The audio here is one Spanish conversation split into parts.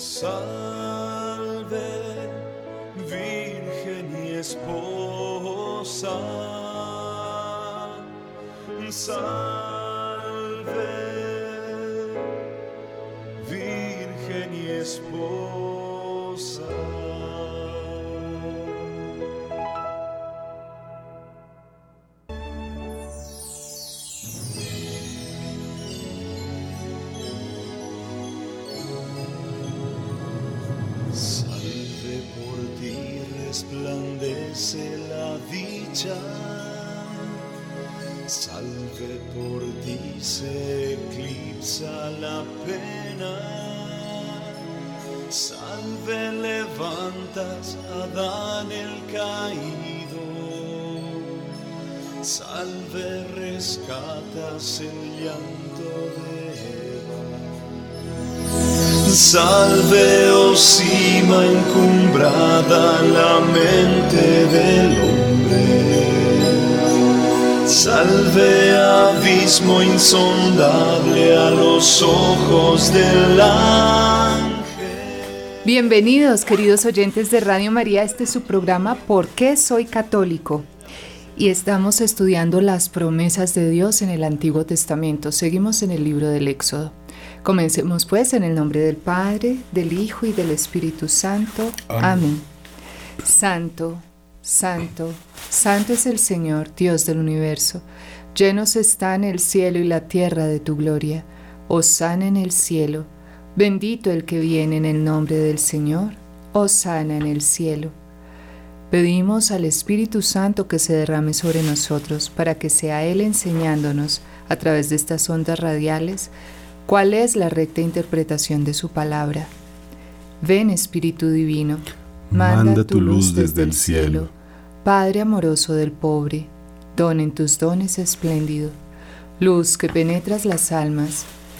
Salve, Virgen y esposa. Salve, Virgen y esposa. Adán el caído. Salve rescatas el llanto de Eva. Salve, oh cima encumbrada, la mente del hombre. Salve, abismo insondable a los ojos del ángel. Bienvenidos, queridos oyentes de Radio María. Este es su programa ¿Por qué soy católico? Y estamos estudiando las promesas de Dios en el Antiguo Testamento. Seguimos en el libro del Éxodo. Comencemos pues en el nombre del Padre, del Hijo y del Espíritu Santo. Amén. Santo, santo, santo es el Señor, Dios del universo. Llenos están el cielo y la tierra de tu gloria. Osana en el cielo. Bendito el que viene en el nombre del Señor. Osana en el cielo. Pedimos al Espíritu Santo que se derrame sobre nosotros para que sea Él enseñándonos a través de estas ondas radiales cuál es la recta interpretación de su palabra. Ven Espíritu Divino, manda, tu luz desde el cielo. Padre amoroso del pobre, don en tus dones espléndido, luz que penetras las almas,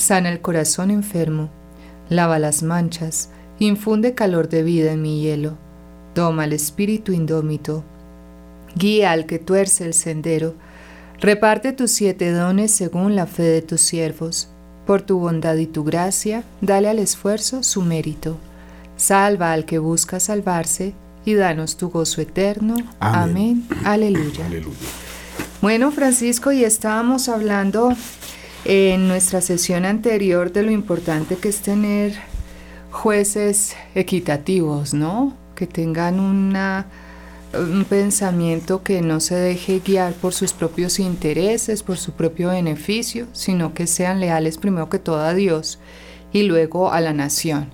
sana el corazón enfermo, lava las manchas, infunde calor de vida en mi hielo, toma el espíritu indómito, guía al que tuerce el sendero, reparte tus siete dones según la fe de tus siervos. Por tu bondad y tu gracia, dale al esfuerzo su mérito. Salva al que busca salvarse y danos tu gozo eterno. Amén. Amén. Aleluya. Aleluya. Bueno, Francisco, y estábamos hablando en nuestra sesión anterior de lo importante que es tener jueces equitativos, ¿no? Que tengan un pensamiento que no se deje guiar por sus propios intereses, por su propio beneficio, sino que sean leales primero que todo a Dios y luego a la nación.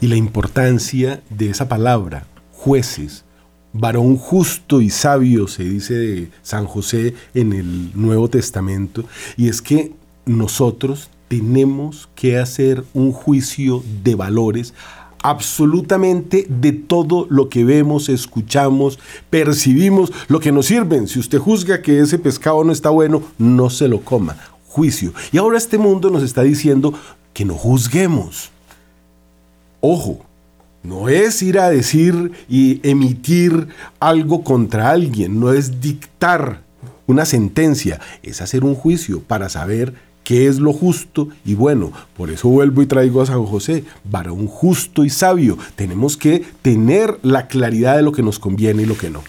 Y la importancia de esa palabra, jueces, varón justo y sabio, se dice de San José en el Nuevo Testamento, y es que nosotros tenemos que hacer un juicio de valores absolutamente de todo lo que vemos, escuchamos, percibimos, lo que nos sirven. Si usted juzga que ese pescado no está bueno, no se lo coma. Juicio. Y ahora este mundo nos está diciendo que no juzguemos. Ojo, no es ir a decir y emitir algo contra alguien, no es dictar una sentencia, es hacer un juicio para saber qué es lo justo y bueno. Por eso vuelvo y traigo a San José, varón justo y sabio. Tenemos que tener la claridad de lo que nos conviene y lo que no.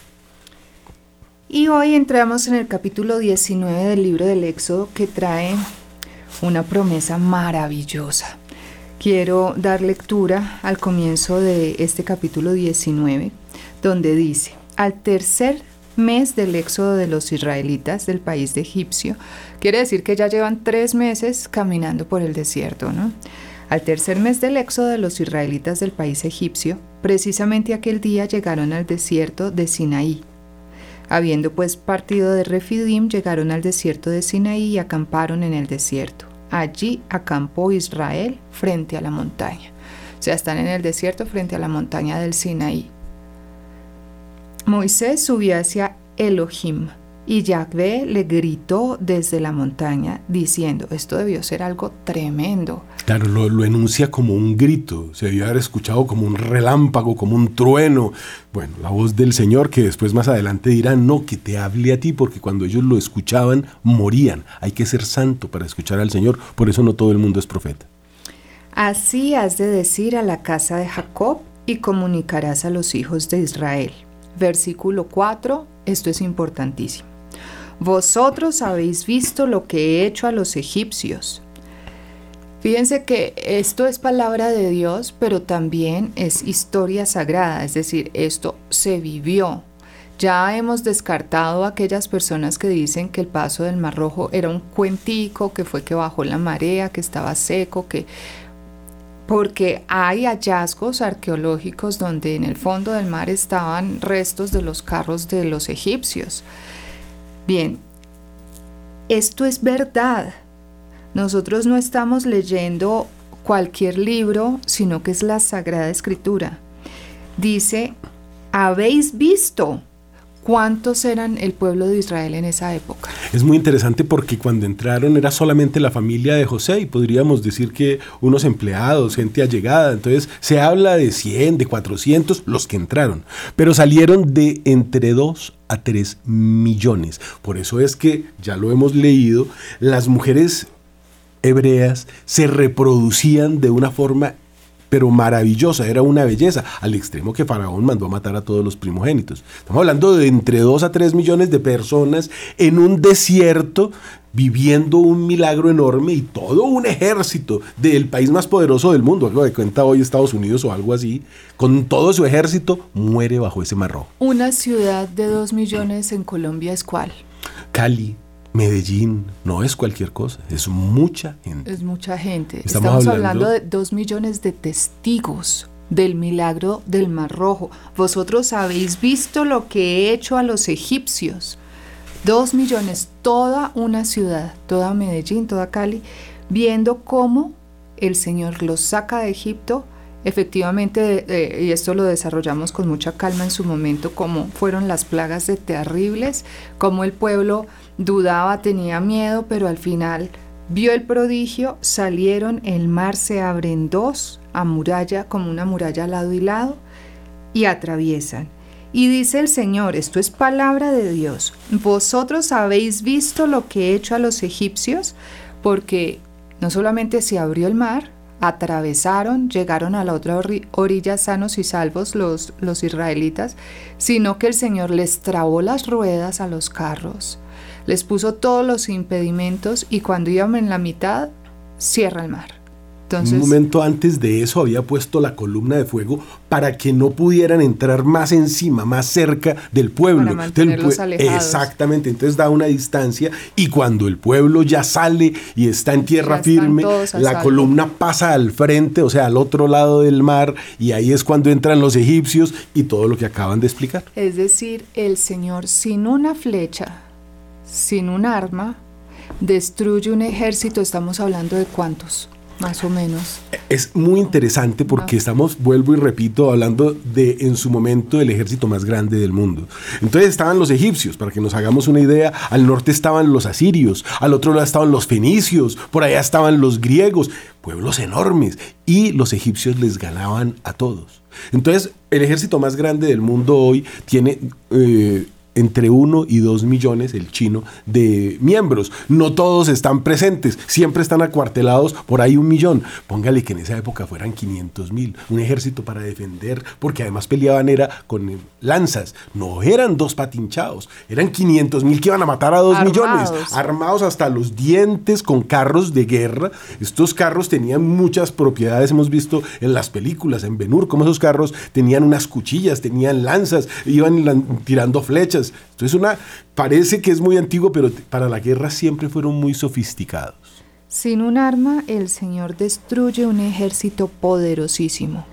Y hoy entramos en el capítulo 19 del libro del Éxodo que trae una promesa maravillosa. Quiero dar lectura al comienzo de este capítulo 19, donde dice, al tercer mes del éxodo de los israelitas del país de Egipcio, quiere decir que ya llevan tres meses caminando por el desierto. Al tercer mes del éxodo de los israelitas del país egipcio, precisamente aquel día llegaron al desierto de Sinaí. Habiendo pues partido de Refidim, llegaron al desierto de Sinaí y acamparon en el desierto. Allí acampó Israel frente a la montaña. sea, están en el desierto frente a la montaña del Sinaí. Moisés subió hacia Elohim y Yahvé le gritó desde la montaña diciendo, esto debió ser algo tremendo. Claro, lo, enuncia como un grito, se debió haber escuchado como un relámpago, como un trueno. Bueno, la voz del Señor que después más adelante dirá, no, que te hable a ti, porque cuando ellos lo escuchaban, morían. Hay que ser santo para escuchar al Señor, por eso no todo el mundo es profeta. Así has de decir a la casa de Jacob y comunicarás a los hijos de Israel. Versículo 4, esto es importantísimo. Vosotros habéis visto lo que he hecho a los egipcios. Fíjense que esto es palabra de Dios, pero también es historia sagrada, es decir, esto se vivió. Ya hemos descartado aquellas personas que dicen que el paso del Mar Rojo era un cuentico, que fue que bajó la marea, que estaba seco, que porque hay hallazgos arqueológicos donde en el fondo del mar estaban restos de los carros de los egipcios. Bien, esto es verdad. Nosotros no estamos leyendo cualquier libro, sino que es la Sagrada Escritura. Dice, habéis visto ¿Cuántos eran el pueblo de Israel en esa época? Es muy interesante porque cuando entraron era solamente la familia de José y podríamos decir que unos empleados, gente allegada. Entonces se habla de 100, de 400, los que entraron. Pero salieron de entre 2 a 3 millones. Por eso es que, ya lo hemos leído, las mujeres hebreas se reproducían de una forma pero maravillosa, era una belleza, al extremo que Faraón mandó a matar a todos los primogénitos. Estamos hablando de entre 2 a 3 millones de personas en un desierto viviendo un milagro enorme y todo un ejército del país más poderoso del mundo, algo de cuenta hoy Estados Unidos o algo así, con todo su ejército, muere bajo ese marro. Una ciudad de 2 millones en Colombia es cuál? Cali, Medellín no es cualquier cosa, es mucha gente. Es mucha gente. Estamos, hablando, de dos millones de testigos del milagro del Mar Rojo. Vosotros habéis visto lo que he hecho a los egipcios. Dos millones, toda una ciudad, toda Medellín, toda Cali, viendo cómo el Señor los saca de Egipto. Efectivamente, eh, y esto lo desarrollamos con mucha calma en su momento, cómo fueron las plagas de terribles, cómo el pueblo Dudaba, tenía miedo, pero al final vio el prodigio, salieron, el mar se abre en dos, a muralla, como una muralla lado y lado, y atraviesan. Y dice el Señor, esto es palabra de Dios, vosotros habéis visto lo que he hecho a los egipcios, porque no solamente se abrió el mar, atravesaron, llegaron a la otra orilla sanos y salvos los, los israelitas, sino que el Señor les trabó las ruedas a los carros les puso todos los impedimentos y cuando iban en la mitad, cierra el mar. Entonces, un momento antes de eso había puesto la columna de fuego para que no pudieran entrar más encima, más cerca del pueblo. Para mantenerlos alejados. Exactamente, entonces da una distancia y cuando el pueblo ya sale y está en tierra firme, la columna pasa al frente, o sea, al otro lado del mar y ahí es cuando entran los egipcios y todo lo que acaban de explicar. Es decir, el Señor sin una flecha sin un arma destruye un ejército, estamos hablando de cuántos, más o menos. Es muy interesante porque ah. estamos, vuelvo y repito, hablando de en su momento el ejército más grande del mundo. Entonces estaban los egipcios, para que nos hagamos una idea, al norte estaban los asirios, al otro lado estaban los fenicios, por allá estaban los griegos, pueblos enormes, y los egipcios les ganaban a todos. Entonces, el ejército más grande del mundo hoy tiene eh, entre 1 y 2 millones el chino de miembros. No todos están presentes, siempre están acuartelados por ahí un millón. Póngale que en esa época fueran 500 mil, un ejército para defender, porque además peleaban era con lanzas, no eran dos patinchados, eran 500 mil que iban a matar a 2 millones, armados hasta los dientes con carros de guerra. Estos carros tenían muchas propiedades, hemos visto en las películas, en Benur, como esos carros tenían unas cuchillas, tenían lanzas, iban tirando flechas entonces una, parece que es muy antiguo, pero para la guerra siempre fueron muy sofisticados. Sin un arma, el Señor destruye un ejército poderosísimo.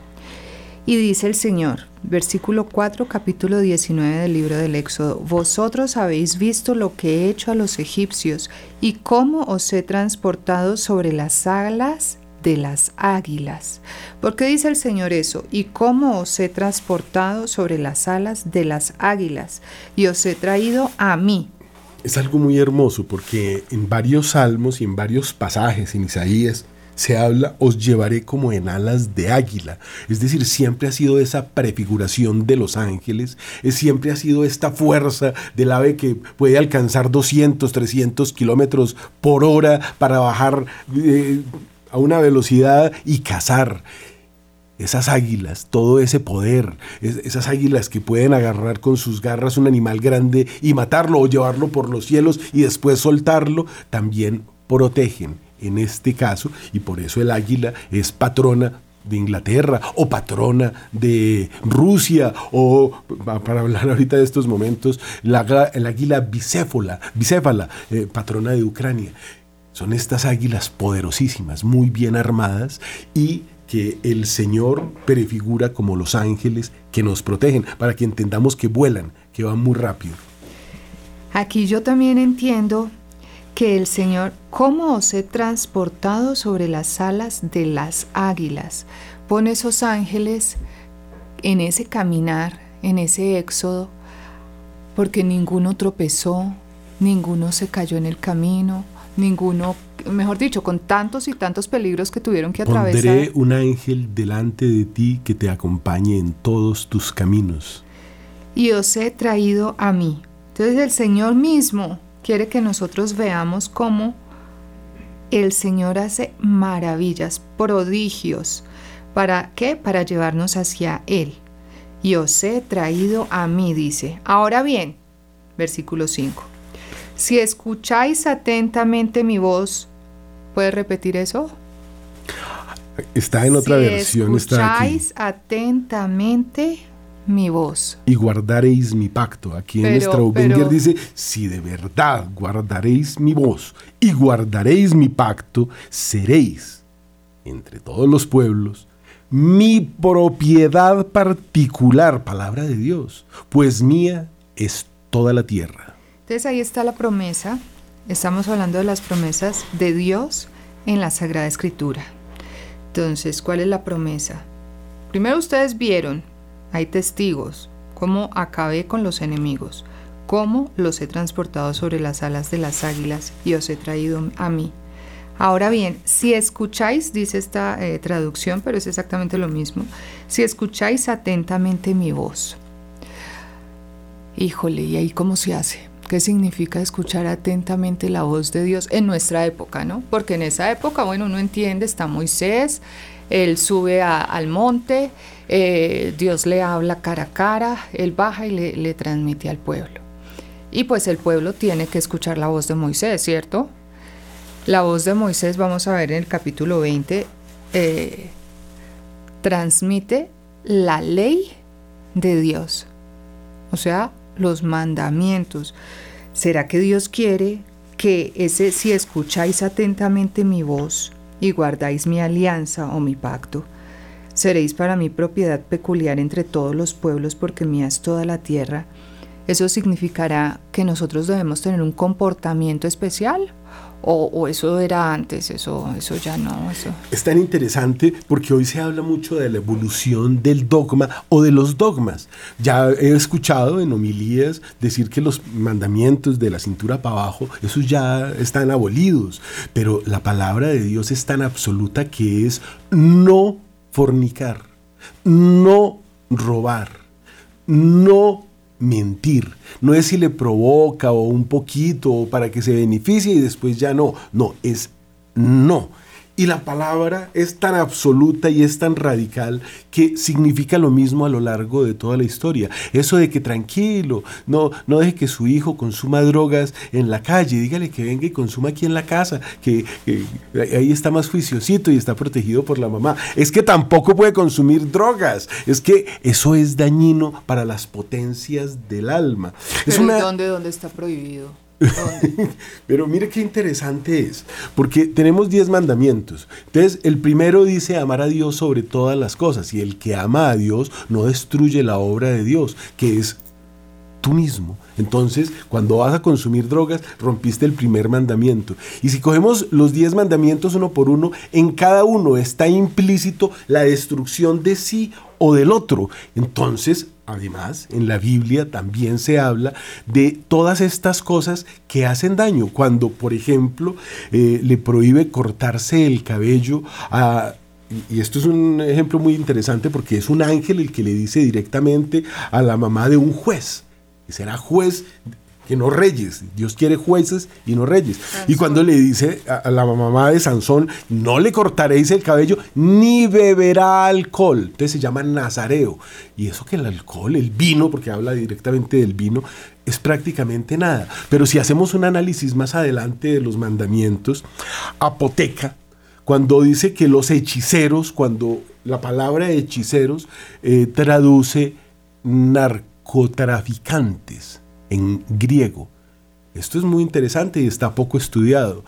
Y dice el Señor, versículo 4, capítulo 19 del libro del Éxodo, Vosotros habéis visto lo que he hecho a los egipcios y cómo os he transportado sobre las alas de las águilas. ¿Por qué dice el Señor eso? ¿Y cómo os he transportado sobre las alas de las águilas y os he traído a mí? Es algo muy hermoso porque en varios salmos y en varios pasajes en Isaías se habla, os llevaré como en alas de águila. Es decir, siempre ha sido esa prefiguración de los ángeles, es, siempre ha sido esta fuerza del ave que puede alcanzar 200, 300 kilómetros por hora para bajar eh, a una velocidad y cazar. Esas águilas, todo ese poder, esas águilas que pueden agarrar con sus garras un animal grande y matarlo o llevarlo por los cielos y después soltarlo, también protegen en este caso, y por eso el águila es patrona de Inglaterra o patrona de Rusia o para hablar ahorita de estos momentos la, el águila bicéfala, bicéfala eh, patrona de Ucrania. Son estas águilas poderosísimas, muy bien armadas y que el Señor prefigura como los ángeles que nos protegen, para que entendamos que vuelan, que van muy rápido. Aquí yo también entiendo que el Señor, cómo os he transportado sobre las alas de las águilas. Pone esos ángeles en ese caminar, en ese éxodo, porque ninguno tropezó, ninguno se cayó en el camino, ninguno, mejor dicho, con tantos y tantos peligros que tuvieron que atravesar. Pondré un ángel delante de ti que te acompañe en todos tus caminos. Y os he traído a mí. Entonces el Señor mismo quiere que nosotros veamos cómo el Señor hace maravillas, prodigios. ¿Para qué? Para llevarnos hacia Él. Y os he traído a mí, dice. Ahora bien, versículo 5. Si escucháis atentamente mi voz, ¿puedes repetir eso? Está en otra si versión. Escucháis atentamente mi voz. Y guardaréis mi pacto. Aquí en nuestra dice, si de verdad guardaréis mi voz y guardaréis mi pacto, seréis entre todos los pueblos mi propiedad particular, palabra de Dios, pues mía es toda la tierra. Entonces ahí está la promesa. Estamos hablando de las promesas de Dios en la Sagrada Escritura. Entonces, ¿cuál es la promesa? Primero ustedes vieron hay testigos, cómo acabé con los enemigos, cómo los he transportado sobre las alas de las águilas y os he traído a mí. Ahora bien, si escucháis, dice esta eh, traducción, pero es exactamente lo mismo, si escucháis atentamente mi voz. Híjole, ¿y ahí cómo se hace? ¿Qué significa escuchar atentamente la voz de Dios en nuestra época, no? Porque en esa época, bueno, uno entiende, está Moisés, él sube al monte, eh, Dios le habla cara a cara, él baja y le, transmite al pueblo. Y pues el pueblo tiene que escuchar la voz de Moisés, ¿cierto? La voz de Moisés, vamos a ver en el capítulo 20, eh, transmite la ley de Dios, o sea, los mandamientos. ¿Será que Dios quiere que ese, si escucháis atentamente mi voz y guardáis mi alianza o mi pacto, Seréis para mí propiedad peculiar entre todos los pueblos porque mía es toda la tierra. ¿Eso significará que nosotros debemos tener un comportamiento especial? O, eso era antes, eso, eso ya no. Eso. Es tan interesante porque hoy se habla mucho de la evolución del dogma o de los dogmas. Ya he escuchado en homilías decir que los mandamientos de la cintura para abajo, esos ya están abolidos, pero la palabra de Dios es tan absoluta que es no fornicar, no robar, no mentir. No es si le provoca o un poquito para que se beneficie y después ya no. No, es no. Y la palabra es tan absoluta y es tan radical que significa lo mismo a lo largo de toda la historia. Eso de que tranquilo, no, no deje que su hijo consuma drogas en la calle, dígale que venga y consuma aquí en la casa, que, ahí está más juiciosito y está protegido por la mamá. Es que tampoco puede consumir drogas, es que eso es dañino para las potencias del alma. es una... ¿dónde, ¿Dónde está prohibido? Pero mire qué interesante es, porque tenemos diez mandamientos. Entonces, el primero dice amar a Dios sobre todas las cosas, y el que ama a Dios no destruye la obra de Dios, que es tú mismo. Entonces, cuando vas a consumir drogas, rompiste el primer mandamiento. Y si cogemos los diez mandamientos uno por uno, en cada uno está implícito la destrucción de sí o del otro. Entonces, además, en la Biblia también se habla de todas estas cosas que hacen daño. Cuando, por ejemplo, eh, le prohíbe cortarse el cabello a y esto es un ejemplo muy interesante porque es un ángel el que le dice directamente a la mamá de un juez y será juez que no reyes. Dios quiere jueces y no reyes. Y cuando le dice a, la mamá de Sansón, no le cortaréis el cabello ni beberá alcohol. Entonces se llama nazareo. Y eso que el alcohol, el vino, porque habla directamente del vino, es prácticamente nada. Pero si hacemos un análisis más adelante de los mandamientos, apoteca, cuando dice que los hechiceros, cuando la palabra hechiceros eh, traduce narco narcotraficantes en griego. Esto es muy interesante y está poco estudiado.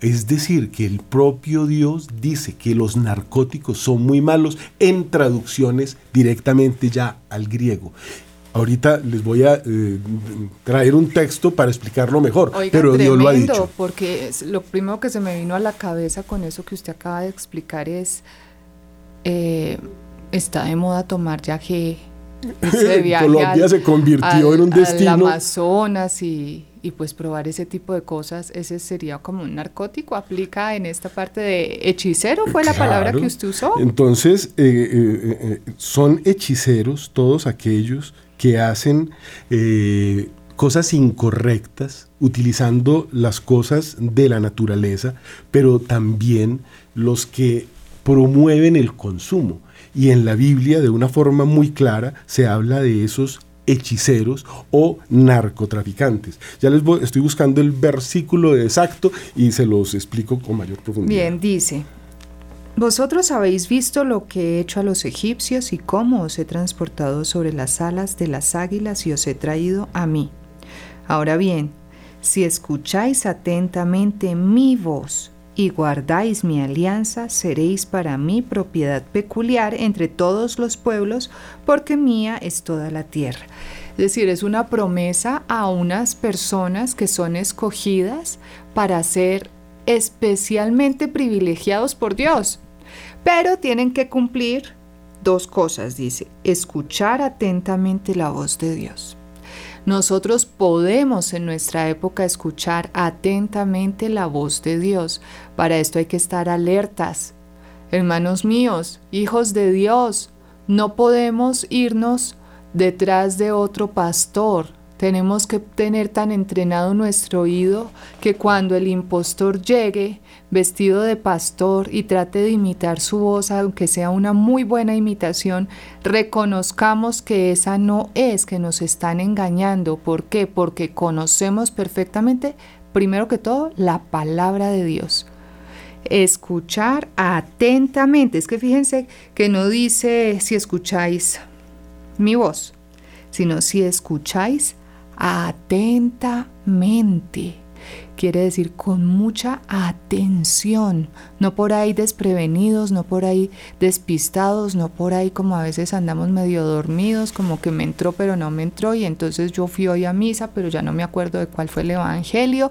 Es decir, que el propio Dios dice que los narcóticos son muy malos en traducciones directamente ya al griego. Ahorita les voy a eh, traer un texto para explicarlo mejor, pero Dios lo ha dicho. Porque lo primero que se me vino a la cabeza con eso que usted acaba de explicar es, eh, está de moda tomar yaje Colombia se convirtió en un destino. Al Amazonas y, y, pues probar ese tipo de cosas, ese sería como un narcótico. Aplica en esta parte de hechicero, fue la palabra que usted usó. Entonces, eh, eh, eh, son hechiceros todos aquellos que hacen cosas incorrectas utilizando las cosas de la naturaleza, pero también los que promueven el consumo. Y en la Biblia, de una forma muy clara, se habla de esos hechiceros o narcotraficantes. Ya les voy, estoy buscando el versículo exacto y se los explico con mayor profundidad. Bien, dice, vosotros habéis visto lo que he hecho a los egipcios y cómo os he transportado sobre las alas de las águilas y os he traído a mí. Ahora bien, si escucháis atentamente mi voz y guardáis mi alianza, seréis para mí propiedad peculiar entre todos los pueblos, porque mía es toda la tierra. Es decir, es una promesa a unas personas que son escogidas para ser especialmente privilegiados por Dios. Pero tienen que cumplir dos cosas, dice, escuchar atentamente la voz de Dios. Nosotros podemos en nuestra época escuchar atentamente la voz de Dios. Para esto hay que estar alertas. Hermanos míos, hijos de Dios, no podemos irnos detrás de otro pastor, tenemos que tener tan entrenado nuestro oído que cuando el impostor llegue vestido de pastor y trate de imitar su voz, aunque sea una muy buena imitación, reconozcamos que esa no es, que nos están engañando. ¿Por qué? Porque conocemos perfectamente, primero que todo, la palabra de Dios escuchar atentamente. Es que fíjense que no dice si escucháis mi voz, sino si escucháis atentamente. Quiere decir con mucha atención, no por ahí desprevenidos, no por ahí despistados, no por ahí como a veces andamos medio dormidos, como que me entró pero no me entró y entonces yo fui hoy a misa pero ya no me acuerdo de cuál fue el evangelio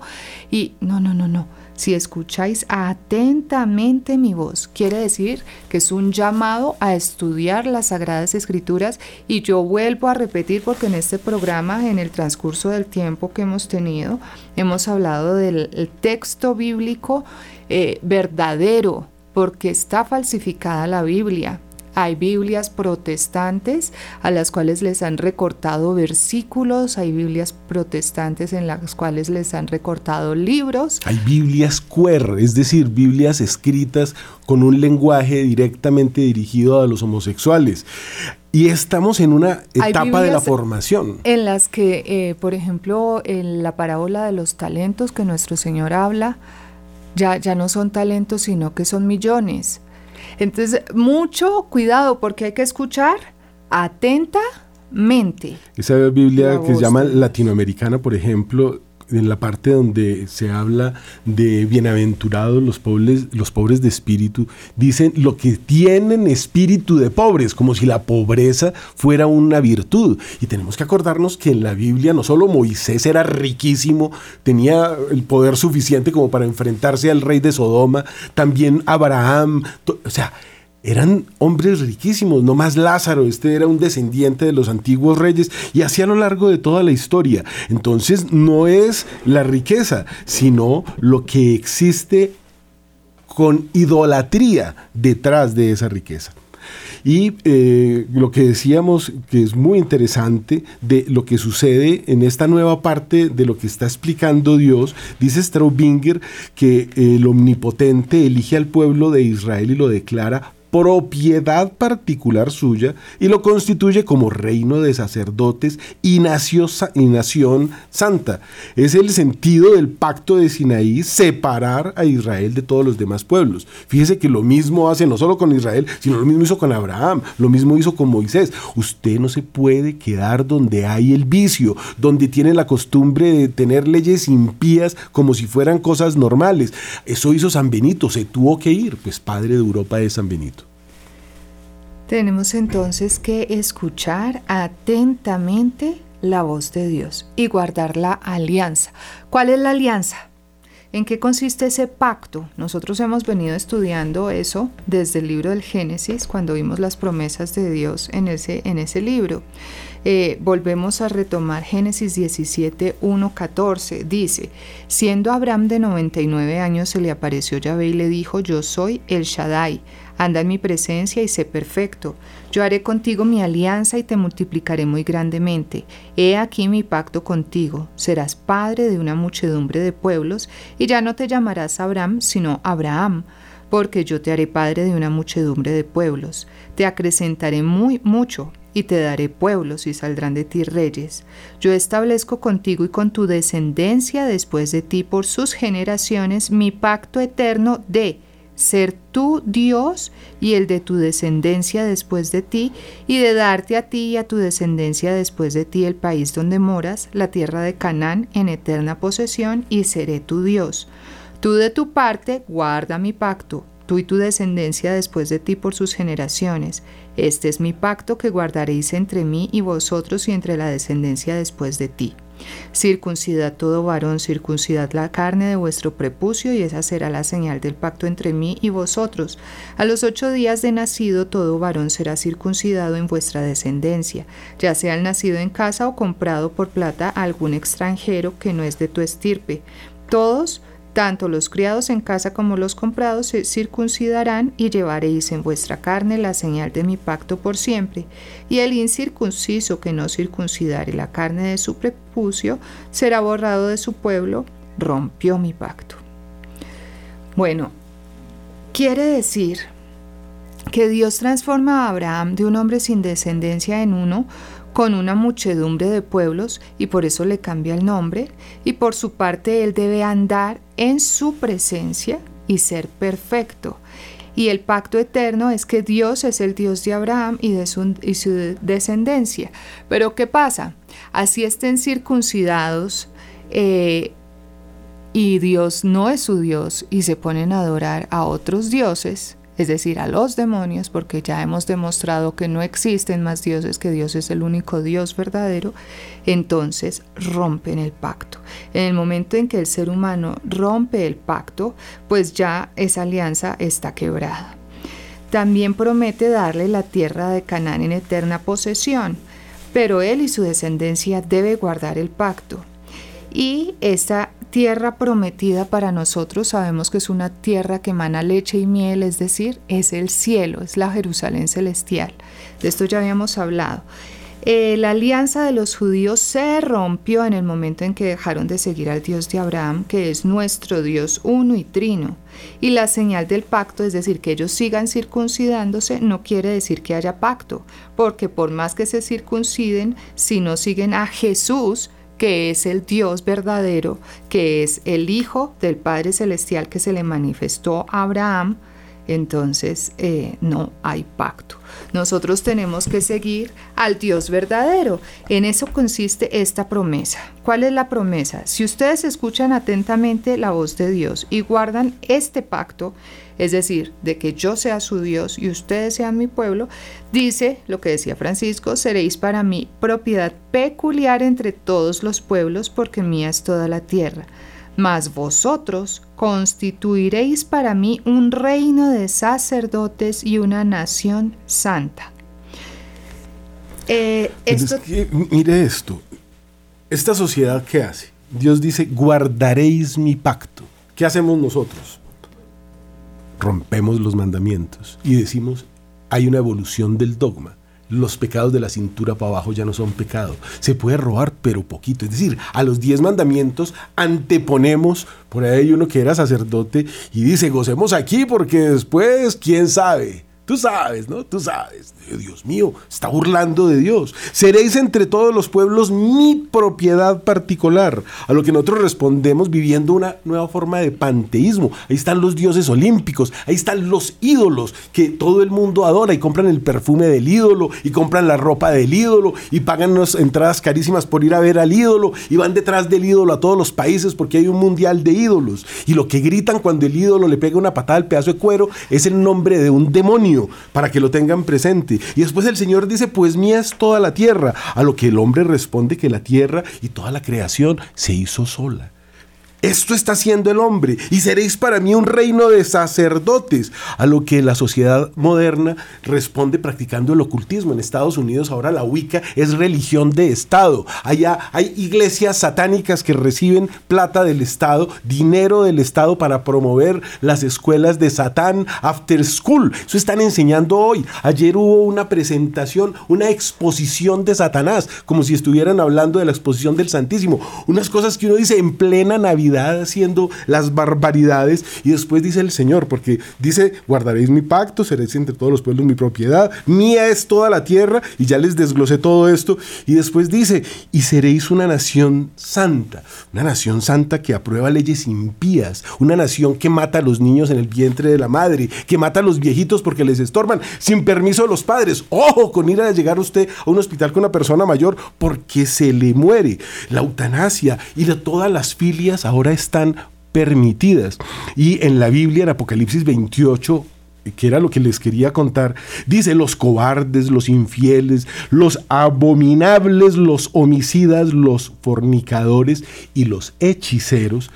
y no, no, no, no si escucháis atentamente mi voz. Quiere decir que es un llamado a estudiar las Sagradas Escrituras y yo vuelvo a repetir porque en este programa, en el transcurso del tiempo que hemos tenido, hemos hablado del texto bíblico eh, verdadero porque está falsificada la Biblia. Hay Biblias protestantes a las cuales les han recortado versículos, hay Biblias protestantes en las cuales les han recortado libros. Hay Biblias queer, es decir, Biblias escritas con un lenguaje directamente dirigido a los homosexuales. Y estamos en una etapa de la formación. En las que, eh, por ejemplo, en la parábola de los talentos que nuestro Señor habla, ya, ya no son talentos, sino que son millones. Entonces, mucho cuidado porque hay que escuchar atentamente. Esa Biblia que se llama latinoamericana, por ejemplo, en la parte donde se habla de bienaventurados los pobres, los pobres de espíritu, dicen lo que tienen espíritu de pobres, como si la pobreza fuera una virtud. Y tenemos que acordarnos que en la Biblia no solo Moisés era riquísimo, tenía el poder suficiente como para enfrentarse al rey de Sodoma, también Abraham, o sea, eran hombres riquísimos, no más Lázaro, este era un descendiente de los antiguos reyes y así a lo largo de toda la historia. Entonces no es la riqueza, sino lo que existe con idolatría detrás de esa riqueza. Y eh, lo que decíamos que es muy interesante de lo que sucede en esta nueva parte de lo que está explicando Dios, dice Straubinger que el omnipotente elige al pueblo de Israel y lo declara propiedad particular suya y lo constituye como reino de sacerdotes y, nación santa. Es el sentido del pacto de Sinaí separar a Israel de todos los demás pueblos. Fíjese que lo mismo hace no solo con Israel, sino lo mismo hizo con Abraham, lo mismo hizo con Moisés. Usted no se puede quedar donde hay el vicio, donde tiene la costumbre de tener leyes impías como si fueran cosas normales. Eso hizo San Benito, se tuvo que ir, pues padre de Europa es San Benito. Tenemos entonces que escuchar atentamente la voz de Dios y guardar la alianza. ¿Cuál es la alianza? ¿En qué consiste ese pacto? Nosotros hemos venido estudiando eso desde el libro del Génesis, cuando vimos las promesas de Dios en ese, en ese libro. Eh, volvemos a retomar Génesis 17, 1, 14. Dice, siendo Abraham de 99 años, se le apareció Yahvé y le dijo, yo soy el Shaddai Anda en mi presencia y sé perfecto. Yo haré contigo mi alianza y te multiplicaré muy grandemente. He aquí mi pacto contigo. Serás padre de una muchedumbre de pueblos, y ya no te llamarás Abraham, sino Abraham, porque yo te haré padre de una muchedumbre de pueblos. Te acrecentaré muy mucho, y te daré pueblos y saldrán de ti reyes. Yo establezco contigo y con tu descendencia después de ti por sus generaciones mi pacto eterno de ser tu Dios y el de tu descendencia después de ti, y de darte a ti y a tu descendencia después de ti el país donde moras, la tierra de Canaán, en eterna posesión, y seré tu Dios. Tú de tu parte guarda mi pacto, tú y tu descendencia después de ti por sus generaciones. Este es mi pacto que guardaréis entre mí y vosotros y entre la descendencia después de ti. Circuncidad todo varón, circuncidad la carne de vuestro prepucio, y esa será la señal del pacto entre mí y vosotros. A los ocho días de nacido todo varón será circuncidado en vuestra descendencia, ya sea el nacido en casa o comprado por plata a algún extranjero que no es de tu estirpe. Todos tanto los criados en casa como los comprados se circuncidarán y llevaréis en vuestra carne la señal de mi pacto por siempre. Y el incircunciso que no circuncidare la carne de su prepucio será borrado de su pueblo, rompió mi pacto. Bueno, quiere decir que Dios transforma a Abraham de un hombre sin descendencia en uno con una muchedumbre de pueblos y por eso le cambia el nombre, y por su parte él debe andar en su presencia y ser perfecto. Y el pacto eterno es que Dios es el Dios de Abraham y de su, descendencia. Pero ¿qué pasa? Así estén circuncidados eh, y Dios no es su Dios y se ponen a adorar a otros dioses, es decir, a los demonios, porque ya hemos demostrado que no existen más dioses, que Dios es el único Dios verdadero, entonces rompen el pacto. En el momento en que el ser humano rompe el pacto, pues ya esa alianza está quebrada. También promete darle la tierra de Canaán en eterna posesión, pero él y su descendencia debe guardar el pacto. Y esta tierra prometida para nosotros sabemos que es una tierra que emana leche y miel, es decir, es el cielo, es la Jerusalén celestial. De esto ya habíamos hablado. Eh, la alianza de los judíos se rompió en el momento en que dejaron de seguir al Dios de Abraham, que es nuestro Dios uno y trino. Y la señal del pacto, es decir, que ellos sigan circuncidándose, no quiere decir que haya pacto, porque por más que se circunciden, si no siguen a Jesús, que es el Dios verdadero, que es el Hijo del Padre Celestial que se le manifestó a Abraham, entonces eh, no hay pacto. Nosotros tenemos que seguir al Dios verdadero. En eso consiste esta promesa. ¿Cuál es la promesa? Si ustedes escuchan atentamente la voz de Dios y guardan este pacto, es decir, de que yo sea su Dios y ustedes sean mi pueblo, dice lo que decía Francisco, seréis para mí propiedad peculiar entre todos los pueblos porque mía es toda la tierra mas vosotros constituiréis para mí un reino de sacerdotes y una nación santa. Eh, mire esto, esta sociedad ¿qué hace? Dios dice, guardaréis mi pacto. ¿Qué hacemos nosotros? Rompemos los mandamientos y decimos, hay una evolución del dogma los pecados de la cintura para abajo ya no son pecado. Se puede robar, pero poquito. Es decir, a los diez mandamientos anteponemos, por ahí hay uno que era sacerdote y dice, gocemos aquí porque después, quién sabe. Tú sabes, ¿no? Tú sabes. Dios mío, está burlando de Dios. Seréis entre todos los pueblos mi propiedad particular. A lo que nosotros respondemos viviendo una nueva forma de panteísmo. Ahí están los dioses olímpicos, ahí están los ídolos que todo el mundo adora y compran el perfume del ídolo y compran la ropa del ídolo y pagan unas entradas carísimas por ir a ver al ídolo y van detrás del ídolo a todos los países porque hay un mundial de ídolos. Y lo que gritan cuando el ídolo le pega una patada al pedazo de cuero es el nombre de un demonio para que lo tengan presente. Y después el Señor dice, pues mía es toda la tierra, a lo que el hombre responde que la tierra y toda la creación se hizo sola. Esto está haciendo el hombre y seréis para mí un reino de sacerdotes, a lo que la sociedad moderna responde practicando el ocultismo. En Estados Unidos ahora la Wicca es religión de Estado. Allá hay iglesias satánicas que reciben plata del Estado, dinero del Estado para promover las escuelas de Satán After School. Eso están enseñando hoy. Ayer hubo una presentación, una exposición de Satanás, como si estuvieran hablando de la exposición del Santísimo. Unas cosas que uno dice en plena Navidad haciendo las barbaridades y después dice el Señor, porque dice, guardaréis mi pacto, seréis entre todos los pueblos mi propiedad, mía es toda la tierra y ya les desglosé todo esto y después dice, y seréis una nación santa, una nación santa que aprueba leyes impías, una nación que mata a los niños en el vientre de la madre, que mata a los viejitos porque les estorban sin permiso de los padres. Ojo con ir a llegar usted a un hospital con una persona mayor porque se le muere. La eutanasia y de todas las filias ahora están permitidas. Y en la Biblia, en Apocalipsis 28, que era lo que les quería contar, dice los cobardes, los infieles, los abominables, los homicidas, los fornicadores y los hechiceros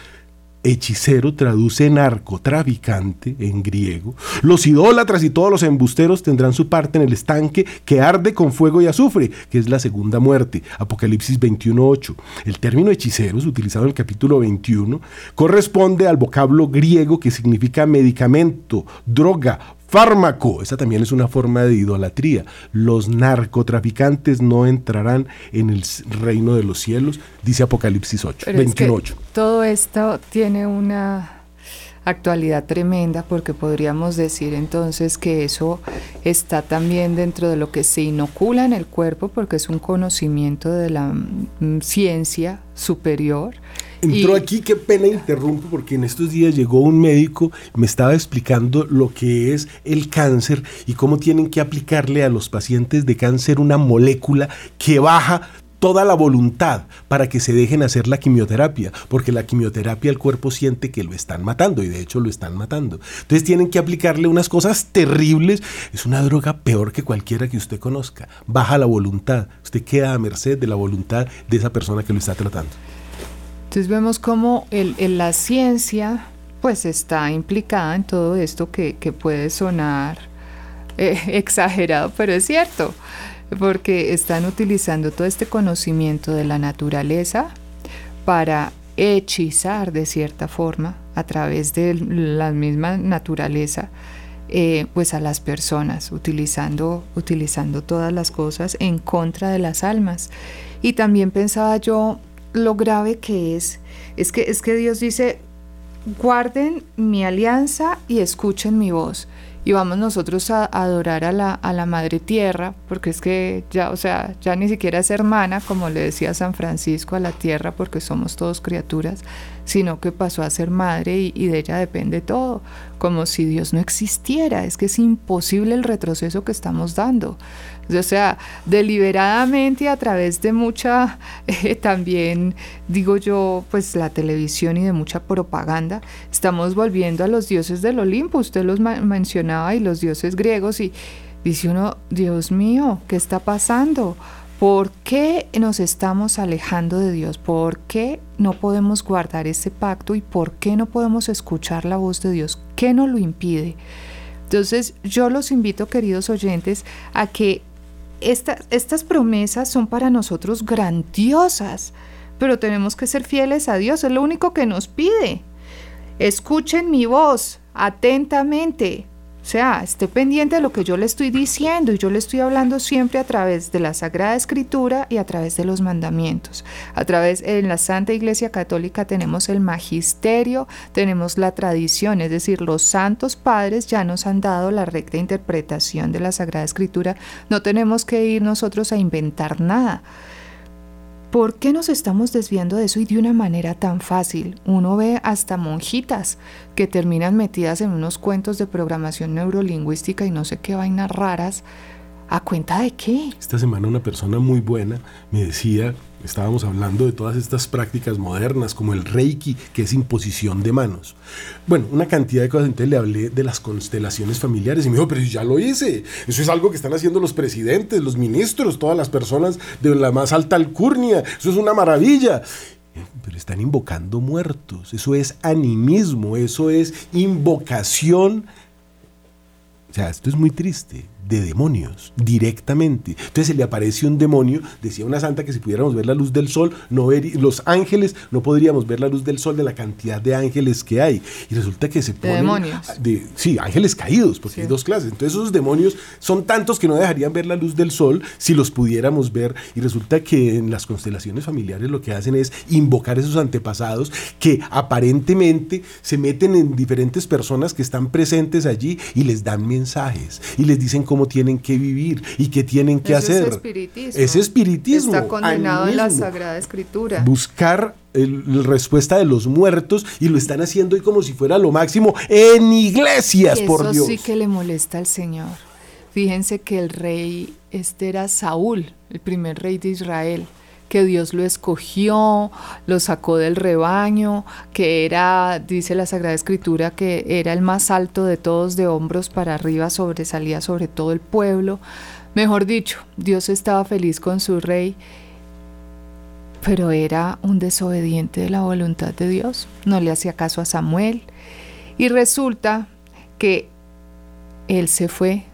Hechicero traduce narcotraficante en griego. Los idólatras y todos los embusteros tendrán su parte en el estanque que arde con fuego y azufre, que es la segunda muerte. Apocalipsis 21.8. El término hechiceros, utilizado en el capítulo 21, corresponde al vocablo griego que significa medicamento, droga, fármaco. Esa también es una forma de idolatría. Los narcotraficantes no entrarán en el reino de los cielos, dice Apocalipsis 8, 28. todo esto tiene una actualidad tremenda porque podríamos decir entonces que eso está también dentro de lo que se inocula en el cuerpo porque es un conocimiento de la mm, ciencia superior Entró aquí, qué pena interrumpo, porque en estos días llegó un médico, me estaba explicando lo que es el cáncer y cómo tienen que aplicarle a los pacientes de cáncer una molécula que baja toda la voluntad para que se dejen hacer la quimioterapia, porque la quimioterapia el cuerpo siente que lo están matando y de hecho lo están matando. Entonces tienen que aplicarle unas cosas terribles. Es una droga peor que cualquiera que usted conozca. Baja la voluntad. Usted queda a merced de la voluntad de esa persona que lo está tratando. Entonces vemos cómo la ciencia pues está implicada en todo esto que, puede sonar eh, exagerado, pero es cierto, porque están utilizando todo este conocimiento de la naturaleza para hechizar de cierta forma a través de la misma naturaleza eh, pues a las personas utilizando utilizando todas las cosas en contra de las almas. Y también pensaba yo lo grave que es, es que, es que Dios dice, guarden mi alianza y escuchen mi voz. Y vamos nosotros a, adorar a la, a la, Madre Tierra, porque es que ya, o sea, ya ni siquiera es hermana, como le decía San Francisco, a la Tierra, porque somos todos criaturas, sino que pasó a ser madre y, y, de ella depende todo, como si Dios no existiera. Es que es imposible el retroceso que estamos dando. O sea, deliberadamente a través de mucha, eh, también digo yo, pues la televisión y de mucha propaganda, estamos volviendo a los dioses del Olimpo, usted los mencionaba, y los dioses griegos, y dice uno, Dios mío, ¿qué está pasando? ¿Por qué nos estamos alejando de Dios? ¿Por qué no podemos guardar ese pacto y por qué no podemos escuchar la voz de Dios? ¿Qué nos lo impide? Entonces yo los invito, queridos oyentes, a que estas promesas son para nosotros grandiosas, pero tenemos que ser fieles a Dios, es lo único que nos pide. Escuchen mi voz atentamente, o sea, esté pendiente de lo que yo le estoy diciendo y yo le estoy hablando siempre a través de la Sagrada Escritura y a través de los mandamientos. A través en la Santa Iglesia Católica tenemos el magisterio, tenemos la tradición, es decir, los santos padres ya nos han dado la recta interpretación de la Sagrada Escritura. No tenemos que ir nosotros a inventar nada. ¿Por qué nos estamos desviando de eso y de una manera tan fácil? Uno ve hasta monjitas que terminan metidas en unos cuentos de programación neurolingüística y no sé qué vainas raras. ¿A cuenta de qué? Esta semana una persona muy buena me decía Estábamos hablando de todas estas prácticas modernas como el Reiki, que es imposición de manos. Bueno, una cantidad de cosas. Entonces le hablé de las constelaciones familiares y me dijo, pero ya lo hice. Eso es algo que están haciendo los presidentes, los ministros, todas las personas de la más alta alcurnia. Eso es una maravilla pero están invocando muertos. Eso es animismo, eso es invocación. O sea, esto es muy triste de demonios directamente. Entonces se le aparece un demonio, decía una santa que si pudiéramos ver la luz del sol, no ver, los ángeles no podríamos ver la luz del sol de la cantidad de ángeles que hay. Y resulta que se ponen... De demonios. De, sí, ángeles caídos, porque hay dos clases. Entonces esos demonios son tantos que no dejarían ver la luz del sol si los pudiéramos ver. Y resulta que en las constelaciones familiares lo que hacen es invocar esos antepasados que aparentemente se meten en diferentes personas que están presentes allí y les dan mensajes y les dicen cómo cómo tienen que vivir y qué tienen que hacer. Es espiritismo. Es espiritismo. Está condenado en la Sagrada Escritura. Buscar la respuesta de los muertos y lo están haciendo hoy como si fuera lo máximo en iglesias, por Dios. Eso sí que le molesta al Señor. Fíjense que el rey, este era Saúl, el primer rey de Israel que Dios lo escogió, lo sacó del rebaño, que era, dice la Sagrada Escritura, que era el más alto de todos de hombros para arriba, sobresalía sobre todo el pueblo. Mejor dicho, Dios estaba feliz con su rey, pero era un desobediente de la voluntad de Dios, no le hacía caso a Samuel. Y resulta que él se fue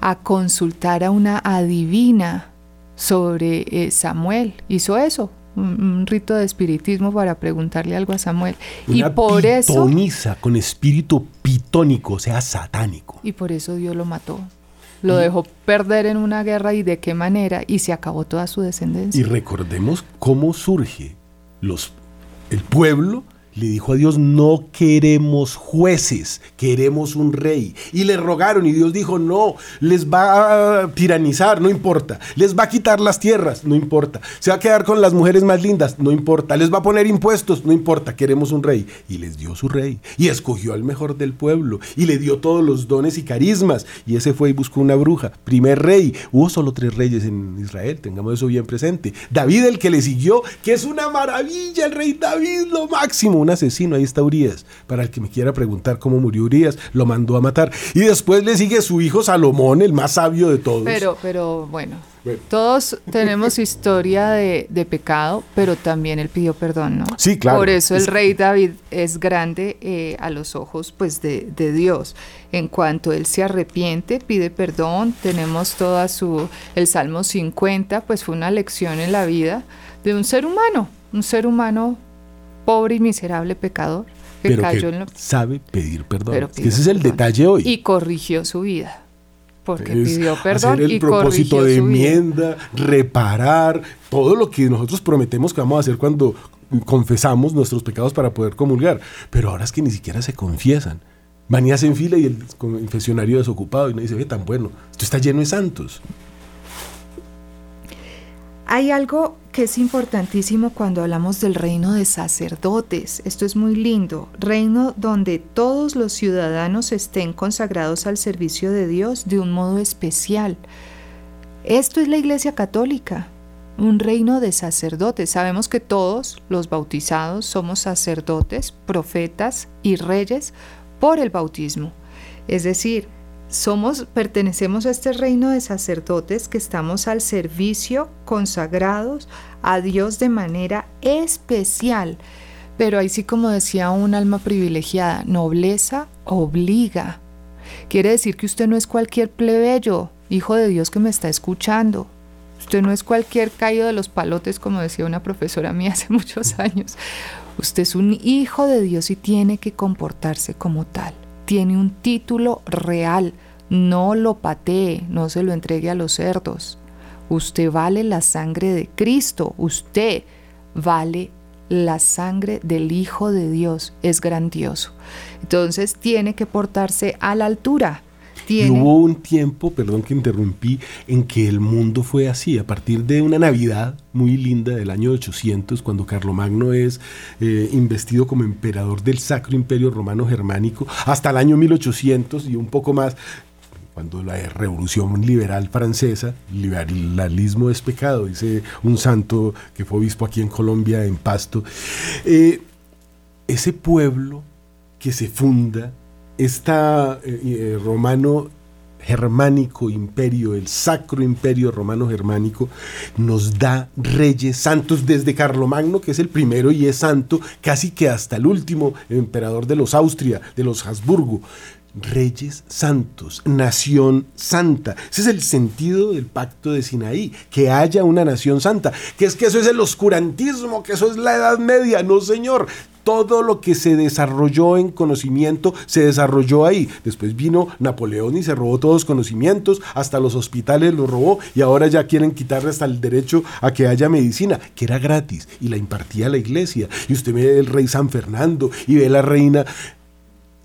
a consultar a una adivina sobre eh, Samuel. Hizo eso, un, rito de espiritismo para preguntarle algo a Samuel. y por eso con espíritu pitónico, o sea, satánico. Y por eso Dios lo mató. Lo dejó perder en una guerra y de qué manera y se acabó toda su descendencia. Y recordemos cómo surge los el pueblo le dijo a Dios, no queremos jueces, queremos un rey. Y le rogaron y Dios dijo, no, les va a tiranizar, no importa. Les va a quitar las tierras, no importa. Se va a quedar con las mujeres más lindas, no importa. Les va a poner impuestos, no importa, queremos un rey. Y les dio su rey. Y escogió al mejor del pueblo. Y le dio todos los dones y carismas. Y ese fue y buscó una bruja. Primer rey. Hubo solo tres reyes en Israel, tengamos eso bien presente. David el que le siguió, que es una maravilla, el rey David, lo máximo un asesino, ahí está Urias. Para el que me quiera preguntar cómo murió Urias, lo mandó a matar. Y después le sigue su hijo Salomón, el más sabio de todos. Pero, pero bueno, todos tenemos historia de, pecado, pero también él pidió perdón, ¿no? Sí, claro. Por eso el rey David es grande eh, a los ojos pues, de, de, Dios. En cuanto él se arrepiente, pide perdón, tenemos toda su... El Salmo 50, pues fue una lección en la vida de un ser humano, un ser humano pobre y miserable pecador que pero cayó en lo... sabe pedir perdón. ese es el detalle hoy. Y corrigió su vida. Porque pidió perdón hacer el propósito de enmienda, reparar, todo lo que nosotros prometemos que vamos a hacer cuando confesamos nuestros pecados para poder comulgar. Pero ahora es que ni siquiera se confiesan. Van y hacen fila y el confesionario desocupado y no dice, ve tan bueno, esto está lleno de santos. Hay algo que es importantísimo cuando hablamos del reino de sacerdotes. Esto es muy lindo. Reino donde todos los ciudadanos estén consagrados al servicio de Dios de un modo especial. Esto es la Iglesia Católica, un reino de sacerdotes. Sabemos que todos los bautizados somos sacerdotes, profetas y reyes por el bautismo. Es decir, somos, pertenecemos a este reino de sacerdotes que estamos al servicio, consagrados a Dios de manera especial. Pero ahí sí, como decía un alma privilegiada, nobleza obliga. Quiere decir que usted no es cualquier plebeyo, hijo de Dios que me está escuchando. Usted no es cualquier caído de los palotes, como decía una profesora mía hace muchos años. Usted es un hijo de Dios y tiene que comportarse como tal tiene un título real. No lo patee, no se lo entregue a los cerdos. Usted vale la sangre de Cristo, usted vale la sangre del Hijo de Dios. Es grandioso. Entonces tiene que portarse a la altura y hubo un tiempo, perdón que interrumpí, en que el mundo fue así, a partir de una Navidad muy linda del año 800, cuando Carlomagno es eh, investido como emperador del Sacro Imperio Romano Germánico, hasta el año 1800 y un poco más, cuando la revolución liberal francesa, liberalismo es pecado, dice un santo que fue obispo aquí en Colombia, en Pasto, eh, ese pueblo que se funda está eh, eh, romano germánico imperio, el sacro imperio romano germánico, nos da reyes santos desde Carlomagno, que es el primero y es santo, casi que hasta el último emperador de los Austria, de los Habsburgo. Reyes santos, nación santa. Ese es el sentido del pacto de Sinaí, que haya una nación santa. Que es que eso es el oscurantismo, que eso es la Edad Media. No, señor todo lo que se desarrolló en conocimiento se desarrolló ahí. Después vino Napoleón y se robó todos los conocimientos, hasta los hospitales los robó y ahora ya quieren quitarle hasta el derecho a que haya medicina, que era gratis y la impartía la iglesia. Y usted ve el rey San Fernando y ve la reina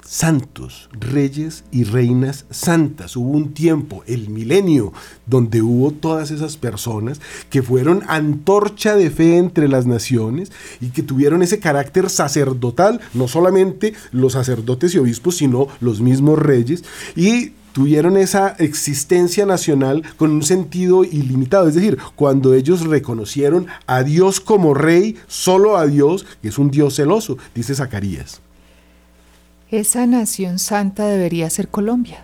santos, reyes y reinas santas. Hubo un tiempo, el milenio, donde hubo todas esas personas que fueron antorcha de fe entre las naciones y que tuvieron ese carácter sacerdotal, no solamente los sacerdotes y obispos, sino los mismos reyes, y tuvieron esa existencia nacional con un sentido ilimitado. Es decir, cuando ellos reconocieron a Dios como rey, solo a Dios, que es un Dios celoso, dice Zacarías. Esa nación santa debería ser Colombia.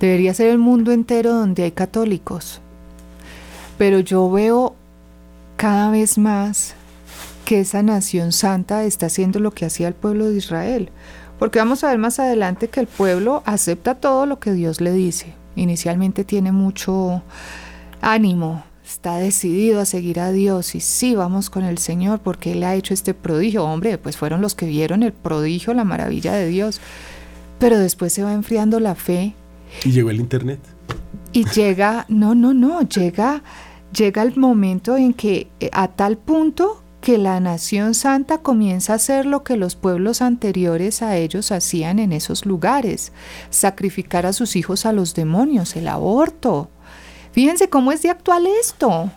Debería ser el mundo entero donde hay católicos. Pero yo veo cada vez más que esa nación santa está haciendo lo que hacía el pueblo de Israel. Porque vamos a ver más adelante que el pueblo acepta todo lo que Dios le dice. Inicialmente tiene mucho ánimo, está decidido a seguir a Dios y sí, vamos con el Señor porque Él ha hecho este prodigio. Hombre, pues fueron los que vieron el prodigio, la maravilla de Dios. Pero después se va enfriando la fe. Y llegó el Internet. Y llega, no, no, no, llega, llega el momento en que eh, a tal punto que la nación santa comienza a hacer lo que los pueblos anteriores a ellos hacían en esos lugares, sacrificar a sus hijos a los demonios, el aborto, Fíjense cómo es de actual esto.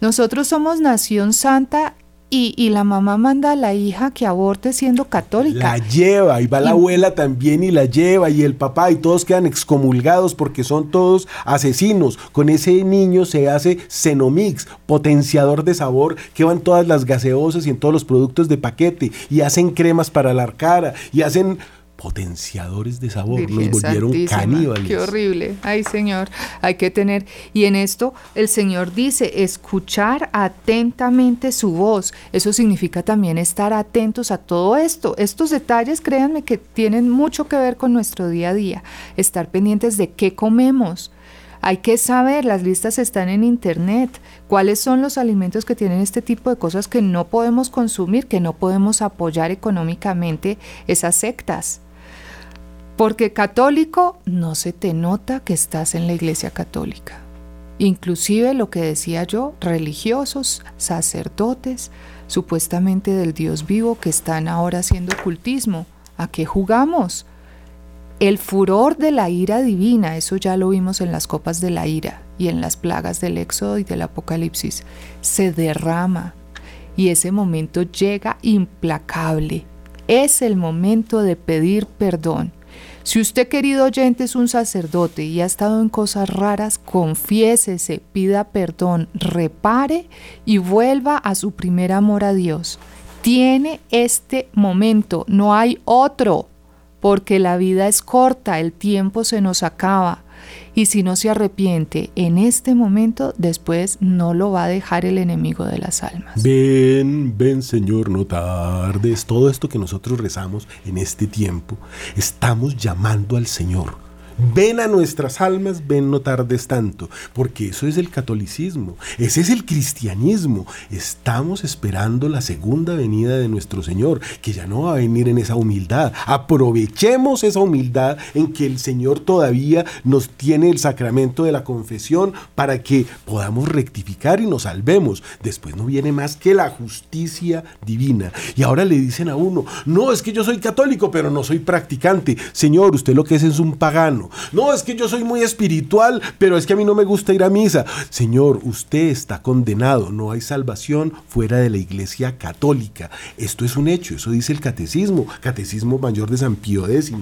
Nosotros somos nación santa y, la mamá manda a la hija que aborte siendo católica. La lleva, y va la abuela también y la lleva, y el papá, y todos quedan excomulgados porque son todos asesinos. Con ese niño se hace Cenomix, potenciador de sabor, que van todas las gaseosas y en todos los productos de paquete, y hacen cremas para la cara, y hacen potenciadores de sabor, nos volvieron caníbales. Qué horrible. Ay, Señor, hay que tener. Y en esto el Señor dice, escuchar atentamente su voz. Eso significa también estar atentos a todo esto. Estos detalles, créanme que tienen mucho que ver con nuestro día a día. Estar pendientes de qué comemos. Hay que saber, las listas están en internet, cuáles son los alimentos que tienen este tipo de cosas que no podemos consumir, que no podemos apoyar económicamente esas sectas. Porque católico no se te nota que estás en la iglesia católica. Inclusive lo que decía yo, religiosos, sacerdotes, supuestamente del Dios vivo que están ahora haciendo ocultismo. ¿A qué jugamos? El furor de la ira divina, eso ya lo vimos en las copas de la ira, y en las plagas del Éxodo y del Apocalipsis, se derrama y ese momento llega implacable. Es el momento de pedir perdón. Si usted, querido oyente, es un sacerdote y ha estado en cosas raras, confiésese, pida perdón, repare y vuelva a su primer amor a Dios. Tiene este momento, no hay otro, porque la vida es corta, el tiempo se nos acaba. Y si no se arrepiente en este momento, después no lo va a dejar el enemigo de las almas. Ven, ven Señor, no tardes. Todo esto que nosotros rezamos en este tiempo, estamos llamando al Señor Ven a nuestras almas, ven no tardes tanto, porque eso es el catolicismo, ese es el cristianismo. Estamos esperando la segunda venida de nuestro Señor, que ya no va a venir en esa humildad. Aprovechemos esa humildad en que el Señor todavía nos tiene el sacramento de la confesión para que podamos rectificar y nos salvemos. Después no viene más que la justicia divina. Y ahora le dicen a uno, no, es que yo soy católico, pero no soy practicante. Señor, usted lo que es es un pagano. No, es que yo soy muy espiritual, pero es que a mí no me gusta ir a misa. Señor, usted está condenado. No hay salvación fuera de la iglesia católica. Esto es un hecho, eso dice el catecismo, catecismo mayor de San Pío X.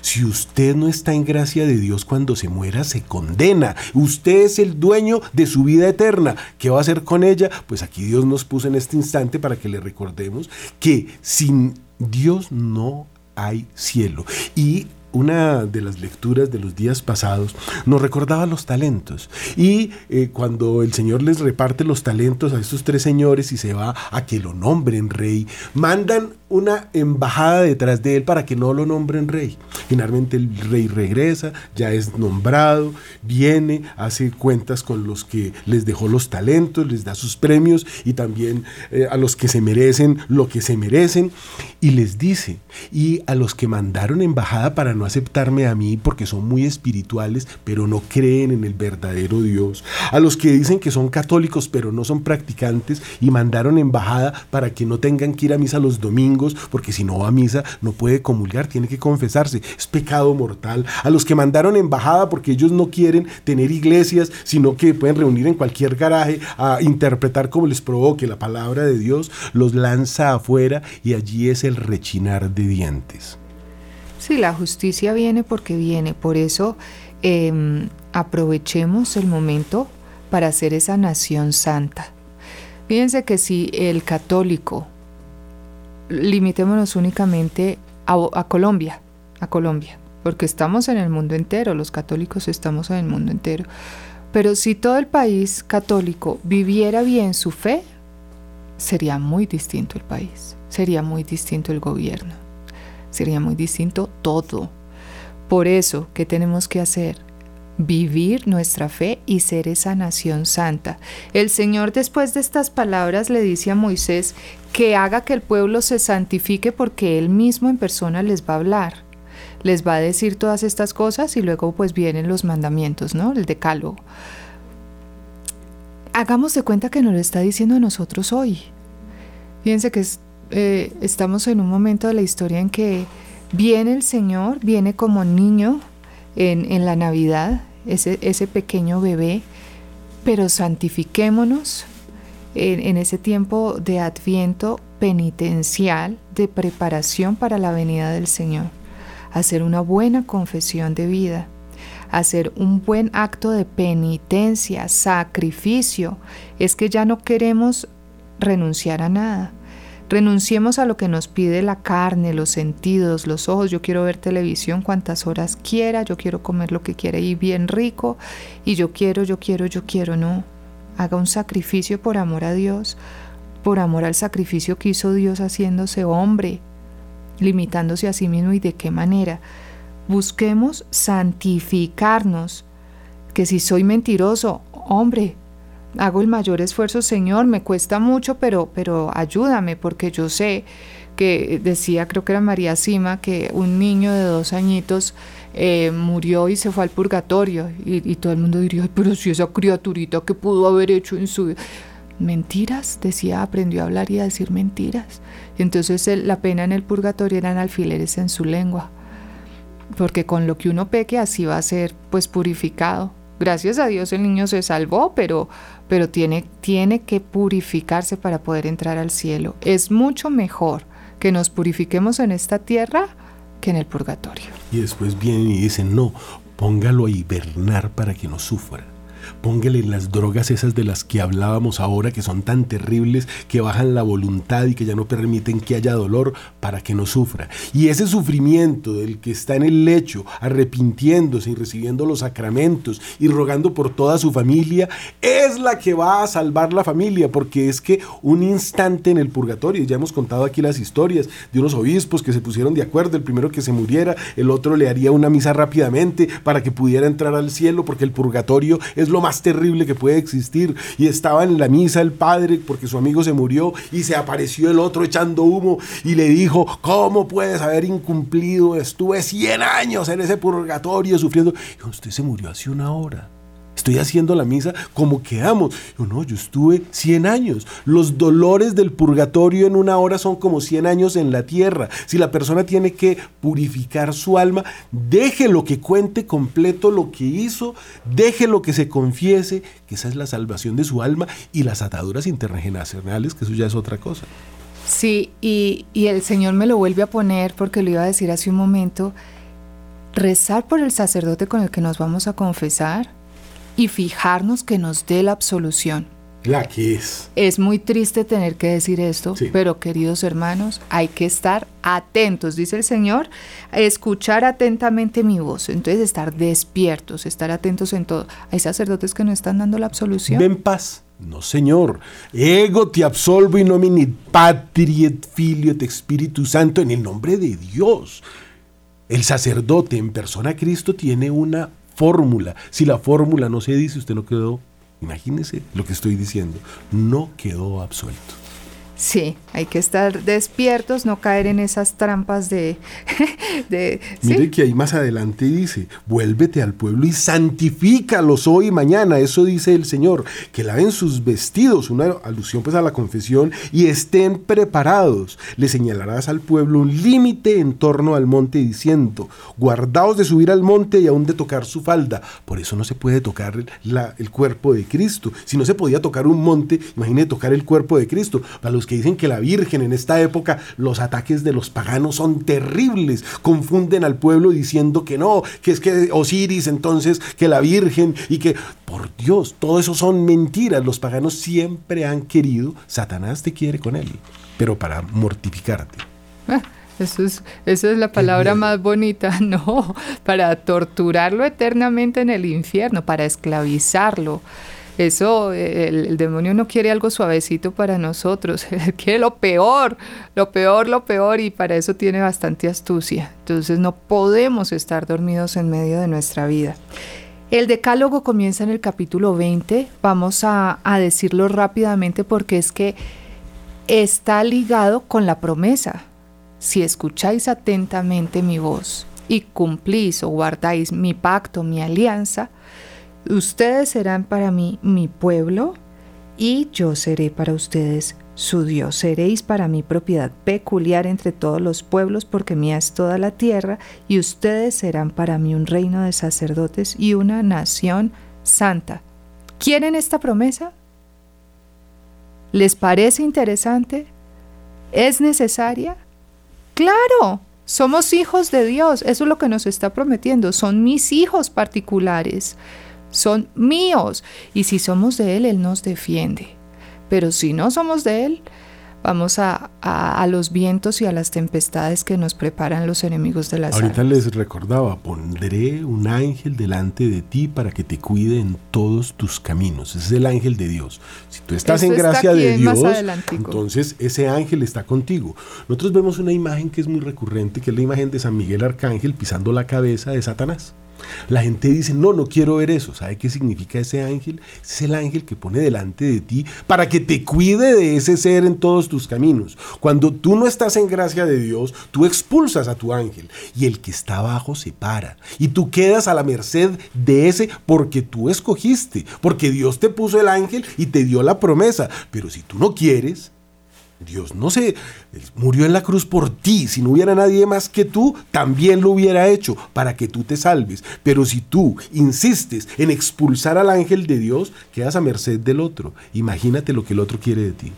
Si usted no está en gracia de Dios cuando se muera, se condena. Usted es el dueño de su vida eterna. ¿Qué va a hacer con ella? Pues aquí Dios nos puso en este instante para que le recordemos que sin Dios no hay cielo. Y una de las lecturas de los días pasados nos recordaba los talentos. Y eh, cuando el Señor les reparte los talentos a estos tres señores y se va a que lo nombren rey, mandan una embajada detrás de él para que no lo nombren rey. Finalmente el rey regresa, ya es nombrado, viene, hace cuentas con los que les dejó los talentos, les da sus premios y también eh, a los que se merecen lo que se merecen y les dice, y a los que mandaron embajada para no aceptarme a mí porque son muy espirituales, pero no creen en el verdadero Dios. A los que dicen que son católicos, pero no son practicantes y mandaron embajada para que no tengan que ir a misa los domingos, porque si no va a misa no puede comulgar, tiene que confesarse. Es pecado mortal. A los que mandaron embajada porque ellos no quieren tener iglesias, sino que pueden reunir en cualquier garaje a interpretar como les provoque la palabra de Dios, los lanza afuera y allí es el rechinar de dientes. Sí, la justicia viene porque viene, por eso em, aprovechemos el momento para hacer esa nación santa. Fíjense que si el católico, limitémonos únicamente a, Colombia, a Colombia, porque estamos en el mundo entero, los católicos estamos en el mundo entero, pero si todo el país católico viviera bien su fe, sería muy distinto el país, sería muy distinto el gobierno sería muy distinto todo. Por eso, ¿qué tenemos que hacer? Vivir nuestra fe y ser esa nación santa. El Señor después de estas palabras le dice a Moisés que haga que el pueblo se santifique porque Él mismo en persona les va a hablar. Les va a decir todas estas cosas y luego pues vienen los mandamientos, ¿no? El decálogo. Hagamos de cuenta que nos lo está diciendo a nosotros hoy. Fíjense que eh, estamos en un momento de la historia en que viene el Señor, viene como niño en, la Navidad, ese, ese, pequeño bebé, pero santifiquémonos en, ese tiempo de adviento penitencial, de preparación para la venida del Señor, hacer una buena confesión de vida hacer un buen acto de penitencia, sacrificio, es que ya no queremos renunciar a nada. Renunciemos a lo que nos pide la carne, los sentidos, los ojos. Yo quiero ver televisión cuantas horas quiera, yo quiero comer lo que quiera y bien rico, y yo quiero, yo quiero, yo quiero. No, haga un sacrificio por amor a Dios, por amor al sacrificio que hizo Dios haciéndose hombre, limitándose a sí mismo y de qué manera. Busquemos santificarnos, que si soy mentiroso, hombre, hago el mayor esfuerzo, Señor, me cuesta mucho, pero, pero ayúdame, porque yo sé que decía, creo que era María Sima, que un niño de dos añitos eh, murió y se fue al purgatorio. Y, todo el mundo diría, pero si esa criaturita que pudo haber hecho en su. Mentiras, decía, aprendió a hablar y a decir mentiras. Y entonces la pena en el purgatorio eran alfileres en su lengua. Porque con lo que uno peque así va a ser pues purificado Gracias a Dios el niño se salvó, pero, pero tiene, tiene que purificarse para poder entrar al cielo. Es mucho mejor que nos purifiquemos en esta tierra que en el purgatorio. Y después vienen y dicen, no, póngalo a hibernar para que no sufra. Póngale las drogas esas de las que hablábamos ahora, que son tan terribles, que bajan la voluntad y que ya no permiten que haya dolor para que no sufra. Y ese sufrimiento del que está en el lecho, arrepintiéndose y recibiendo los sacramentos y rogando por toda su familia, es la que va a salvar la familia, porque es que un instante en el purgatorio, ya hemos contado aquí las historias de unos obispos que se pusieron de acuerdo, el primero que se muriera, el otro le haría una misa rápidamente para que pudiera entrar al cielo, porque el purgatorio es lo más terrible que puede existir. Y estaba en la misa el padre porque su amigo se murió y se apareció el otro echando humo y le dijo, ¿cómo puedes haber incumplido? Estuve 100 años en ese purgatorio sufriendo. Y usted se murió hace una hora estoy haciendo la misa como quedamos. Yo no, yo estuve 100 años. Los dolores del purgatorio en una hora son como 100 años en la tierra. Si la persona tiene que purificar su alma, deje lo que cuente completo lo que hizo, deje lo que se confiese, que esa es la salvación de su alma y las ataduras intergeneracionales, que eso ya es otra cosa. Sí, y, y el Señor me lo vuelve a poner porque lo iba a decir hace un momento. Rezar por el sacerdote con el que nos vamos a confesar, y fijarnos que nos dé la absolución. La que es. Es muy triste tener que decir esto, pero queridos hermanos, hay que estar atentos, dice el Señor, escuchar atentamente mi voz, entonces estar despiertos, estar atentos en todo. Hay sacerdotes que no están dando la absolución. Ven paz. No, Señor. Ego te absolvo in nomine Patri et Filio et Espíritu Santo en el nombre de Dios. El sacerdote en persona Cristo tiene una fórmula. Si la fórmula no se dice, usted no quedó, imagínese lo que estoy diciendo, no quedó absuelto. Sí, hay que estar despiertos, no caer en esas trampas de... Mire que ahí más adelante dice, vuélvete al pueblo y santifícalos hoy y mañana, eso dice el Señor, que laven sus vestidos, una alusión pues a la confesión, y estén preparados. Le señalarás al pueblo un límite en torno al monte diciendo, guardaos de subir al monte y aún de tocar su falda. Por eso no se puede tocar el cuerpo de Cristo. Si no se podía tocar un monte, imagínate tocar el cuerpo de Cristo. Para los que dicen que la Virgen en esta época, los ataques de los paganos son terribles. Confunden al pueblo diciendo que no, que es que Osiris entonces, que la Virgen y que, por Dios, todo eso son mentiras. Los paganos siempre han querido, Satanás te quiere con él, pero para mortificarte. Ah, eso es, esa es la palabra más bonita, no, para torturarlo eternamente en el infierno, para esclavizarlo. Eso, el, demonio no quiere algo suavecito para nosotros, quiere lo peor, lo peor, lo peor, y para eso tiene bastante astucia. Entonces no podemos estar dormidos en medio de nuestra vida. El decálogo comienza en el capítulo 20, vamos a, a decirlo rápidamente porque es que está ligado con la promesa. Si escucháis atentamente mi voz y cumplís o guardáis mi pacto, mi alianza, Ustedes serán para mí mi pueblo y yo seré para ustedes su Dios. Seréis para mí propiedad peculiar entre todos los pueblos porque mía es toda la tierra y ustedes serán para mí un reino de sacerdotes y una nación santa. ¿Quieren esta promesa? ¿Les parece interesante? ¿Es necesaria? Claro, somos hijos de Dios, eso es lo que nos está prometiendo, son mis hijos particulares son míos. Y si somos de Él, Él nos defiende. Pero si no somos de Él, vamos a, a, los vientos y a las tempestades que nos preparan los enemigos de las Ahorita les recordaba, pondré un ángel delante de ti para que te cuide en todos tus caminos. Ese es el ángel de Dios. Si tú estás en gracia de Dios, entonces ese ángel está contigo. Nosotros vemos una imagen que es muy recurrente, que es la imagen de San Miguel Arcángel pisando la cabeza de Satanás. La gente dice, no, no quiero ver eso. ¿Sabe qué significa ese ángel? Es el ángel que pone delante de ti para que te cuide de ese ser en todos tus caminos. Cuando tú no estás en gracia de Dios, tú expulsas a tu ángel y el que está abajo se para. Y tú quedas a la merced de ese porque tú escogiste, porque Dios te puso el ángel y te dio la promesa. Pero si tú no quieres, Dios no se murió en la cruz por ti. Si no hubiera nadie más que tú, también lo hubiera hecho para que tú te salves. Pero si tú insistes en expulsar al ángel de Dios, quedas a merced del otro. Imagínate lo que el otro quiere de ti.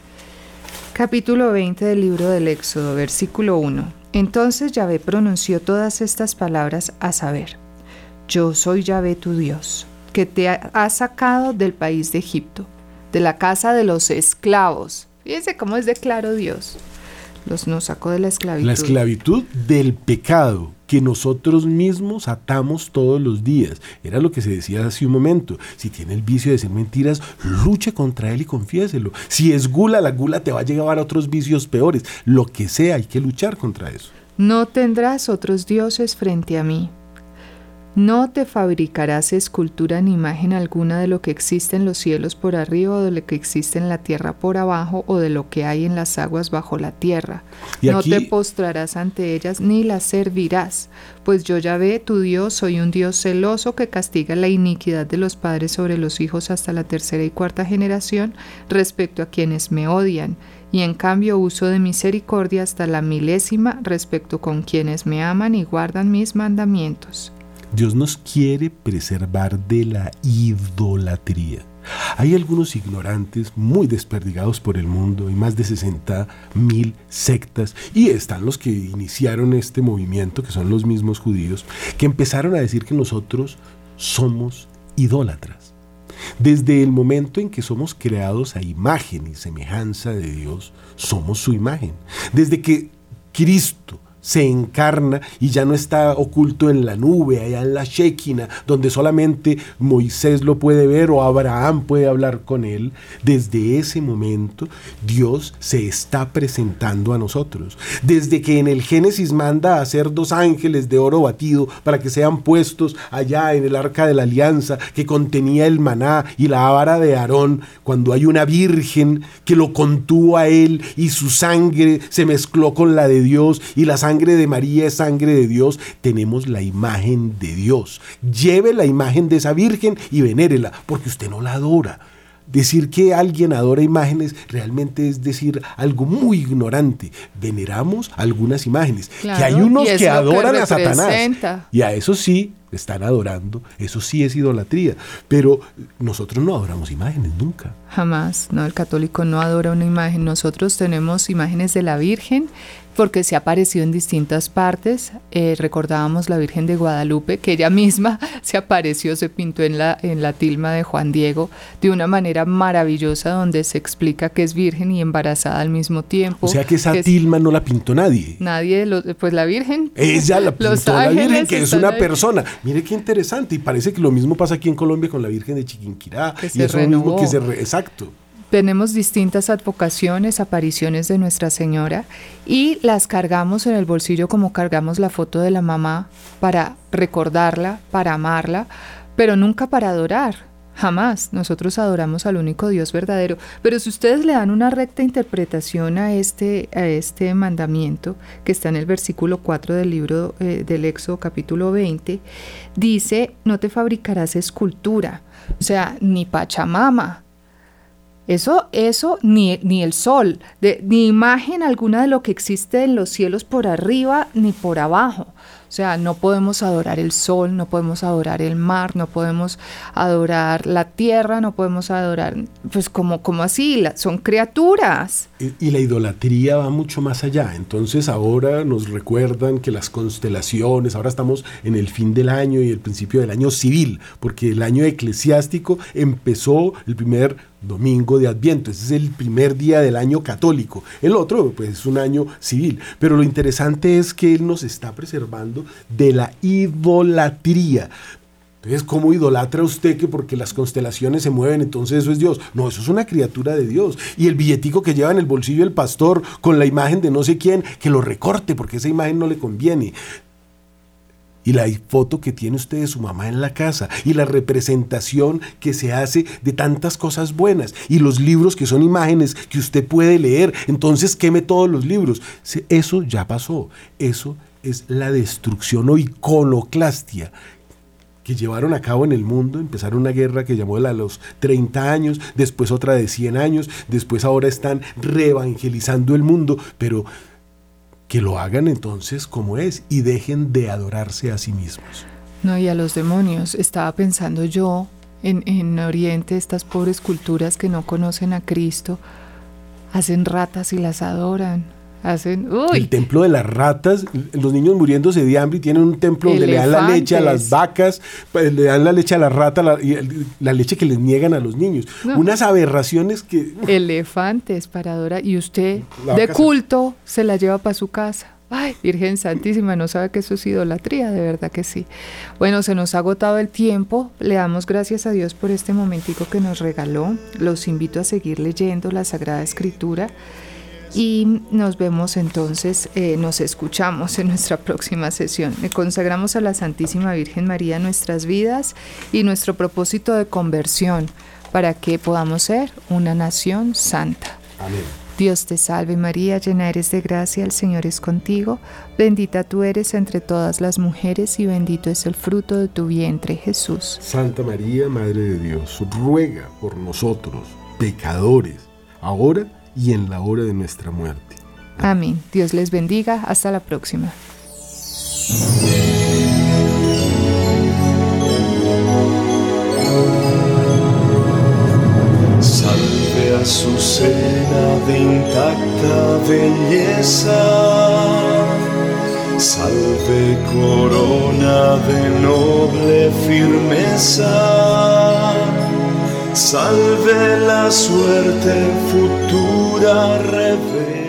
Capítulo 20 del libro del Éxodo, versículo 1. Entonces Yahvé pronunció todas estas palabras a saber, Yo soy Yahvé tu Dios, que te ha sacado del país de Egipto, de la casa de los esclavos. Fíjense cómo es de claro Dios. Los nos sacó de la esclavitud. La esclavitud del pecado que nosotros mismos atamos todos los días. Era lo que se decía hace un momento. Si tiene el vicio de decir mentiras, luche contra él y confiéselo. Si es gula, la gula te va a llevar a otros vicios peores. Lo que sea, hay que luchar contra eso. No tendrás otros dioses frente a mí. No te fabricarás escultura ni imagen alguna de lo que existe en los cielos por arriba o de lo que existe en la tierra por abajo o de lo que hay en las aguas bajo la tierra. no te postrarás ante ellas ni las servirás, pues yo ya ve, tu Dios, soy un Dios celoso que castiga la iniquidad de los padres sobre los hijos hasta la tercera y cuarta generación respecto a quienes me odian y en cambio uso de misericordia hasta la milésima respecto con quienes me aman y guardan mis mandamientos. Dios nos quiere preservar de la idolatría. Hay algunos ignorantes muy desperdigados por el mundo y más de 60 mil sectas, y están los que iniciaron este movimiento, que son los mismos judíos, que empezaron a decir que nosotros somos idólatras. Desde el momento en que somos creados a imagen y semejanza de Dios, somos su imagen. Desde que Cristo se encarna y ya no está oculto en la nube, allá en la Shekinah, donde solamente Moisés lo puede ver o Abraham puede hablar con él. Desde ese momento Dios se está presentando a nosotros. Desde que en el Génesis manda a hacer dos ángeles de oro batido para que sean puestos allá en el arca de la alianza que contenía el maná y la vara de Aarón, cuando hay una virgen que lo contuvo a él y su sangre se mezcló con la de Dios y la sangre sangre de María es sangre de Dios, tenemos la imagen de Dios. Lleve la imagen de esa Virgen y venérela, porque usted no la adora. Decir que alguien adora imágenes realmente es decir algo muy ignorante. Veneramos algunas imágenes. que hay unos que adoran a Satanás. Y a eso sí están adorando. Eso sí es idolatría. Pero nosotros no adoramos imágenes nunca. Jamás. No, el católico no adora una imagen. Nosotros tenemos imágenes de la Virgen porque se ha aparecido en distintas partes. Eh, recordábamos la Virgen de Guadalupe, que ella misma se apareció, se pintó en la, en la tilma de Juan Diego de una manera maravillosa, donde se explica que es virgen y embarazada al mismo tiempo. O sea que esa tilma no la pintó nadie. Nadie, pues la Virgen. Ella la pintó la Virgen, que es una persona. Mire qué interesante, y parece que lo mismo pasa aquí en Colombia con la Virgen de Chiquinquirá. Que se renovó. que se exacto tenemos distintas advocaciones, apariciones de Nuestra Señora y las cargamos en el bolsillo como cargamos la foto de la mamá para recordarla, para amarla, pero nunca para adorar. Jamás. Nosotros adoramos al único Dios verdadero. Pero si ustedes le dan una recta interpretación a este, a este mandamiento, que está en el versículo 4 del libro eh, del Éxodo capítulo 20, dice, no te fabricarás escultura. O sea, ni Pachamama, eso, eso, ni, ni el sol, ni imagen alguna de lo que existe en los cielos por arriba ni por abajo. O sea, no podemos adorar el sol, no podemos adorar el mar, no podemos adorar la tierra, no podemos adorar, pues como, como así, son criaturas. Y, la idolatría va mucho más allá. Entonces ahora nos recuerdan que las constelaciones, ahora estamos en el fin del año y el principio del año civil, porque el año eclesiástico empezó el primer domingo de Adviento, ese es el primer día del año católico. El otro, pues, es un año civil. Pero lo interesante es que Él nos está preservando de la idolatría. Entonces, ¿cómo idolatra usted que porque las constelaciones se mueven, entonces eso es Dios? No, eso es una criatura de Dios. Y el billetico que lleva en el bolsillo el pastor con la imagen de no sé quién, que lo recorte porque esa imagen no le conviene. Y la foto que tiene usted de su mamá en la casa. Y la representación que se hace de tantas cosas buenas. Y los libros que son imágenes que usted puede leer. Entonces queme todos los libros. Eso ya pasó. Eso es la destrucción o iconoclastia que llevaron a cabo en el mundo, empezaron una guerra que llamó la los 30 años, después otra de 100 años, después ahora están reevangelizando el mundo, pero que lo hagan entonces como es y dejen de adorarse a sí mismos. No, y a los demonios. Estaba pensando yo en, en Oriente, estas pobres culturas que no conocen a Cristo, hacen ratas y las adoran. Hacen, uy, El templo de las ratas, los niños muriéndose de hambre y tienen un templo donde le dan la leche a las vacas, le dan la leche a la rata la, la leche que les niegan a los niños. No. Unas aberraciones que... elefantes para adorar. Y usted, de vaca se- culto, se la lleva para su casa. Ay, Virgen Santísima, no sabe que eso es idolatría, de verdad que sí. Bueno, se nos ha agotado el tiempo. Le damos gracias a Dios por este momentico que nos regaló. Los invito a seguir leyendo la Sagrada Escritura. Y nos vemos entonces, eh, nos escuchamos en nuestra próxima sesión. Le consagramos a la Santísima Virgen María nuestras vidas y nuestro propósito de conversión para que podamos ser una nación santa. Amén. Dios te salve María, llena eres de gracia, el Señor es contigo, bendita tú eres entre todas las mujeres y bendito es el fruto de tu vientre Jesús. Santa María, Madre de Dios, ruega por nosotros, pecadores, ahora y en la hora de nuestra muerte. Amén. Dios les bendiga. Hasta la próxima. Salve Azucena de intacta belleza, salve corona de noble firmeza, salve la suerte futura revela.